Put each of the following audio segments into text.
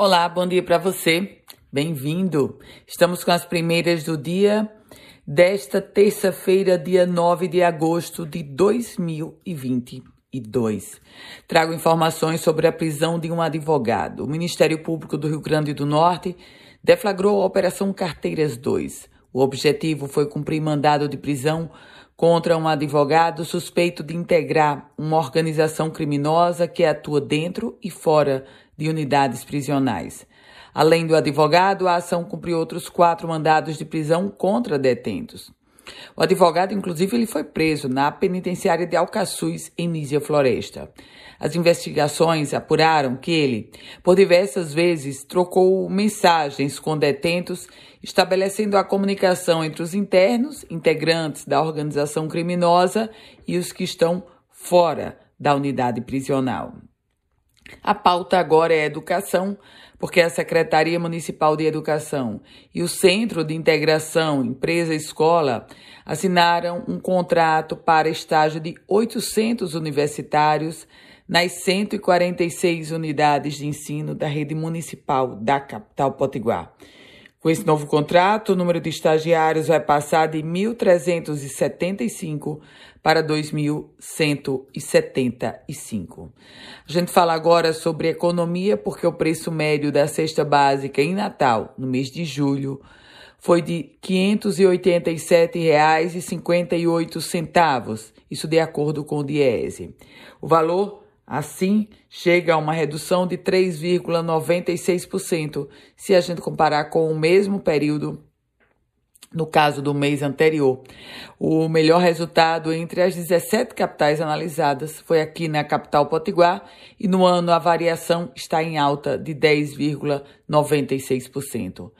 Olá, bom dia para você. Bem-vindo. Estamos com as primeiras do dia desta terça-feira, dia 9 de agosto de 2022. Trago informações sobre a prisão de um advogado. O Ministério Público do Rio Grande do Norte deflagrou a Operação Carteiras 2. O objetivo foi cumprir mandado de prisão contra um advogado suspeito de integrar uma organização criminosa que atua dentro e fora de unidades prisionais. Além do advogado, a ação cumpriu outros quatro mandados de prisão contra detentos. O advogado, inclusive, ele foi preso na penitenciária de Alcaçuz, em Nísia Floresta. As investigações apuraram que ele, por diversas vezes, trocou mensagens com detentos, estabelecendo a comunicação entre os internos, integrantes da organização criminosa, e os que estão fora da unidade prisional. A pauta agora é educação, porque a Secretaria Municipal de Educação e o Centro de Integração Empresa-Escola assinaram um contrato para estágio de 800 universitários nas 146 unidades de ensino da rede municipal da capital potiguar. Com esse novo contrato, o número de estagiários vai passar de 1.375 para 2.175. A gente fala agora sobre economia, porque o preço médio da cesta básica em Natal, no mês de julho, foi de R$ 587,58, isso de acordo com o Diese. O valor Assim, chega a uma redução de 3,96% se a gente comparar com o mesmo período no caso do mês anterior. O melhor resultado entre as 17 capitais analisadas foi aqui na capital Potiguar e no ano a variação está em alta de 10,96%.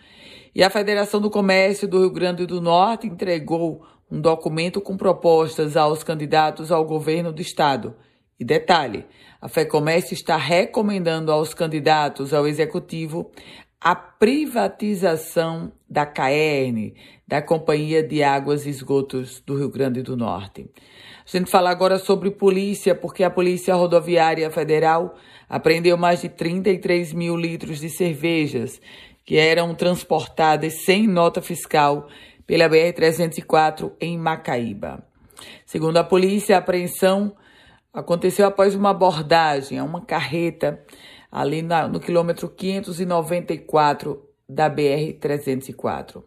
E a Federação do Comércio do Rio Grande do Norte entregou um documento com propostas aos candidatos ao governo do estado e detalhe, a FEComércio está recomendando aos candidatos ao executivo a privatização da CAERN, da Companhia de Águas e Esgotos do Rio Grande do Norte. A gente fala agora sobre polícia, porque a Polícia Rodoviária Federal apreendeu mais de 33 mil litros de cervejas que eram transportadas sem nota fiscal pela BR-304 em Macaíba. Segundo a polícia, a apreensão Aconteceu após uma abordagem a uma carreta ali na, no quilômetro 594 da BR-304.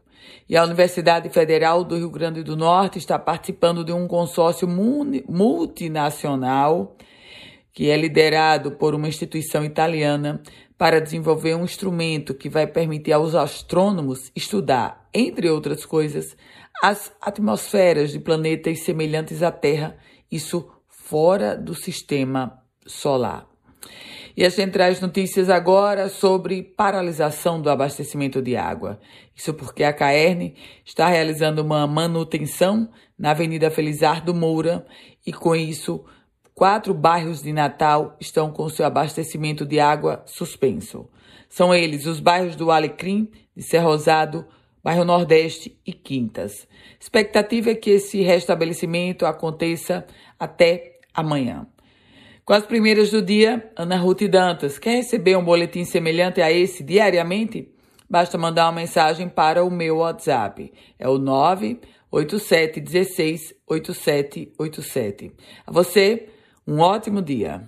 E a Universidade Federal do Rio Grande do Norte está participando de um consórcio multinacional que é liderado por uma instituição italiana para desenvolver um instrumento que vai permitir aos astrônomos estudar, entre outras coisas, as atmosferas de planetas semelhantes à Terra, isso fora do sistema solar. E as centrais notícias agora sobre paralisação do abastecimento de água. Isso porque a Caerne está realizando uma manutenção na Avenida Felizardo Moura e com isso quatro bairros de Natal estão com seu abastecimento de água suspenso. São eles os bairros do Alecrim, de Ser Rosado, bairro Nordeste e Quintas. Expectativa é que esse restabelecimento aconteça até amanhã. Com as primeiras do dia, Ana Ruth Dantas. Quer receber um boletim semelhante a esse diariamente? Basta mandar uma mensagem para o meu WhatsApp. É o 98716 8787. A você, um ótimo dia.